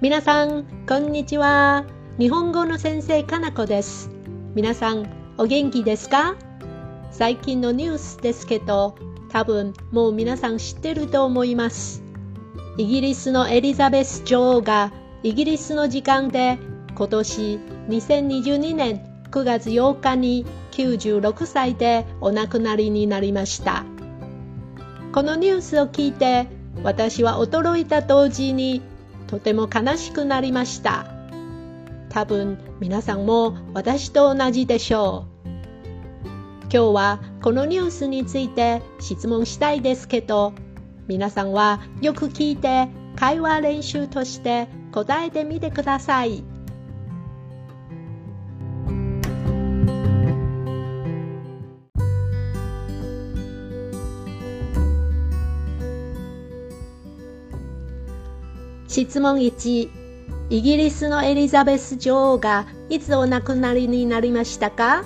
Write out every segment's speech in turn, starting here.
皆さん、こんにちは。日本語の先生、かなこです。皆さん、お元気ですか？最近のニュースですけど、多分もう皆さん知ってると思います。イギリスのエリザベス女王がイギリスの時間で今年2022年9月8日に96歳でお亡くなりになりました。このニュースを聞いて私は驚いた同時にとても悲しくなりました。多分皆さんも私と同じでしょう。今日はこのニュースについて質問したいですけど、皆さんはよく聞いて会話練習として答えてみてください。質問1イギリスのエリザベス女王がいつお亡くなりになりましたか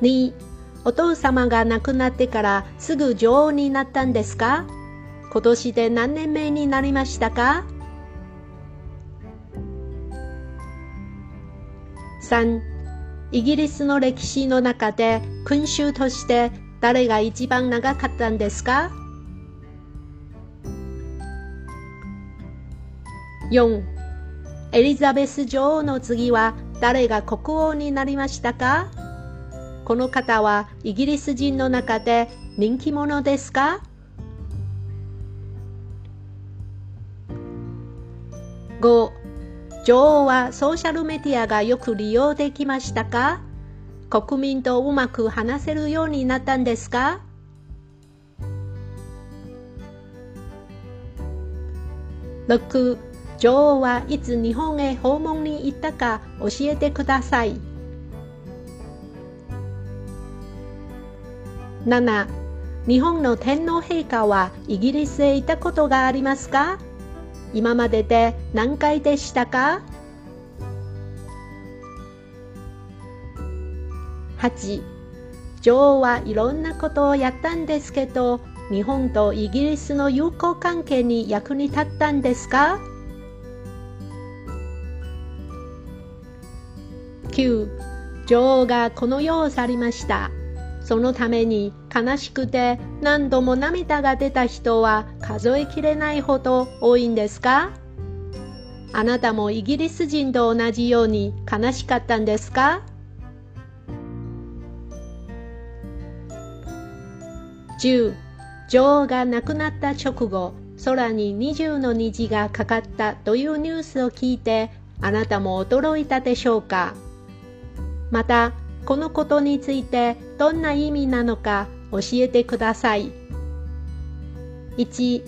？2お父様が亡くなってからすぐ女王になったんですか？今年で何年目になりましたか？3イギリスの歴史の中で君主として誰が一番長かったんですか ?4 エリザベス女王の次は誰が国王になりましたか？この方はイギリス人の中で人気者ですか？5女王はソーシャルメディアがよく利用できましたか？国民とうまく話せるようになったんですか？6女王はいつ日本へ訪問に行ったか教えてください。7日本の天皇陛下はイギリスへ行ったことがありますか？今までで何回でしたか？8女王はいろんなことをやったんですけど日本とイギリスの友好関係に役に立ったんですか？9女王がこの世を去りました。そのために悲しくて何度も涙が出た人は数えきれないほど多いんですか？あなたもイギリス人と同じように悲しかったんですか？10女王が亡くなった直後空に20の虹がかかったというニュースを聞いてあなたも驚いたでしょうか。またこのことについてどんな意味なのか教えてください。1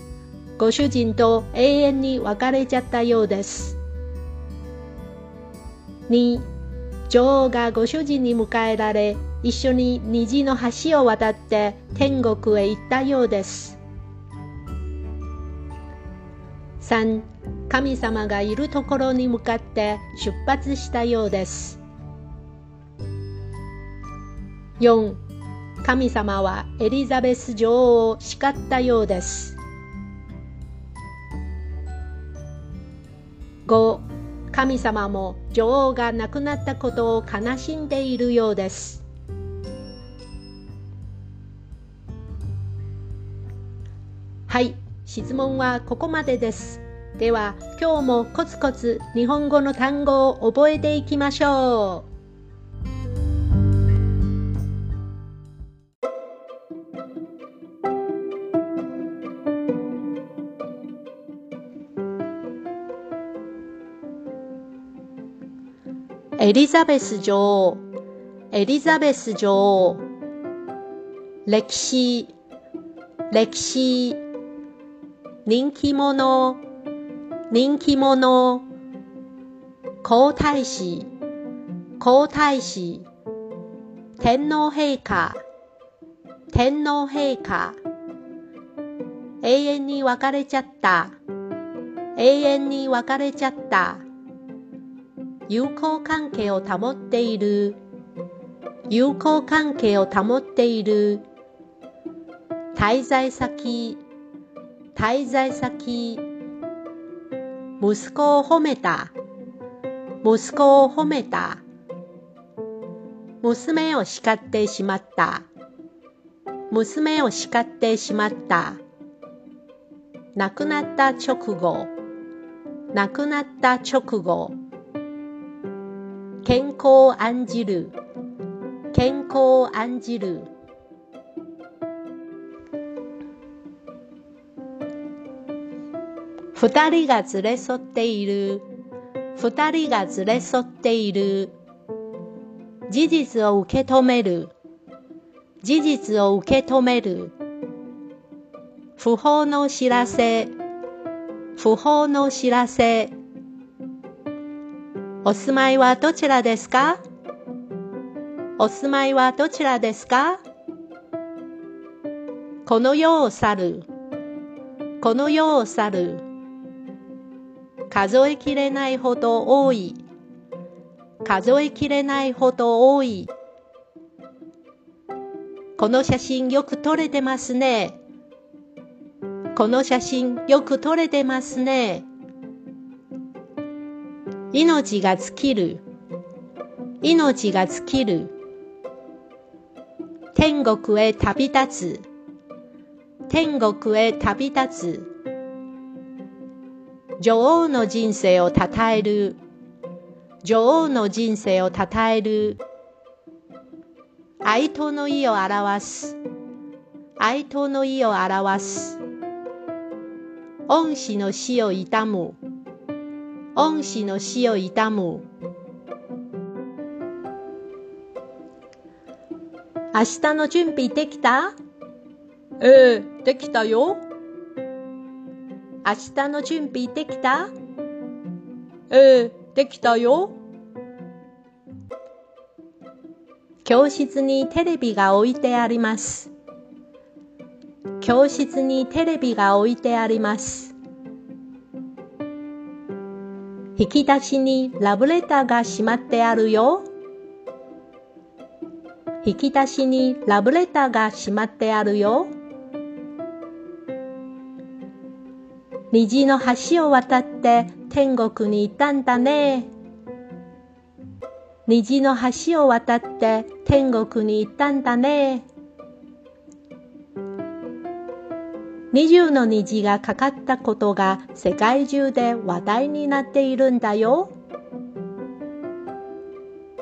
ご主人と永遠に別れちゃったようです。2女王がご主人に迎えられ一緒に虹の橋を渡って天国へ行ったようです。3. 神様がいるところに向かって出発したようです。4. 神様はエリザベス女王を叱ったようです。5. 神様も女王が亡くなったことを悲しんでいるようです。はい、質問はここまでです。では、今日もコツコツ日本語の単語を覚えていきましょう。エリザベス女王エリザベス女王歴史歴史人気者、人気者、皇太子、皇太子、天皇陛下、天皇陛下、永遠に別れちゃった、永遠に別れちゃった、友好関係を保っている、友好関係を保っている、滞在先、滞在先。息子を褒めた。息子を褒めた。娘を叱ってしまった。娘を叱ってしまった。亡くなった直後。亡くなった直後。健康を案じる。健康を案じる。二人が連れ添っている。二人が連れ添っている。事実を受け止める。事実を受け止める。不法の知らせ。不法の知らせ。お住まいはどちらですか？お住まいはどちらですか？この世を去る。この世を去る。数えきれないほど多い数えきれないほど多いこの写真よく撮れてますねこの写真よく撮れてますね。命が尽きる。命が尽きる。天国へ旅立つ。天国へ旅立つ。女王の人生をたたえる。女王の人生をたたえる。哀悼の意を表す。哀悼の意を表す。恩師の死を悼む。恩師の死を悼む。明日の準備できた？ええ、できたよ。明日の準備できた？ええ、できたよ。教室にテレビが置いてあります。教室にテレビが置いてあります。引き出しにラブレターがしまってあるよ。引き出しにラブレターがしまってあるよ。虹の橋を渡って天国に行ったんだね。虹の橋を渡って天国に行ったんだね。二重の虹がかかったことが世界中で話題になっているんだよ。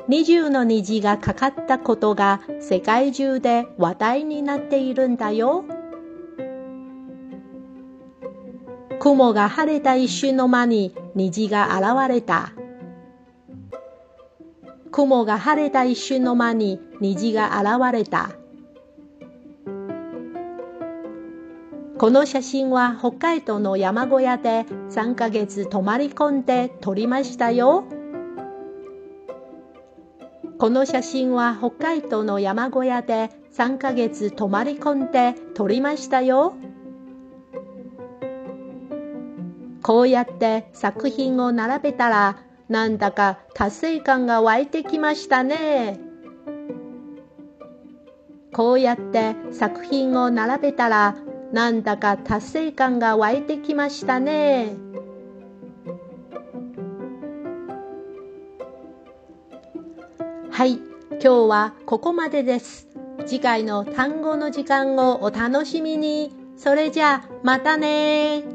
二重の虹がかかったことが世界中で話題になっているんだよ。雲が晴れた一瞬の間に虹が現れた。雲が晴れた一瞬の間に虹が現れた。この写真は北海道の山小屋で3ヶ月泊まり込んで撮りましたよ。この写真は北海道の山小屋で3ヶ月泊まり込んで撮りましたよ。こうやって作品を並べたらなんだか達成感が湧いてきましたね。こうやって作品を並べたらなんだか達成感が湧いてきましたね。はい、今日はここまでです。次回の単語の時間をお楽しみに。それじゃあ、またね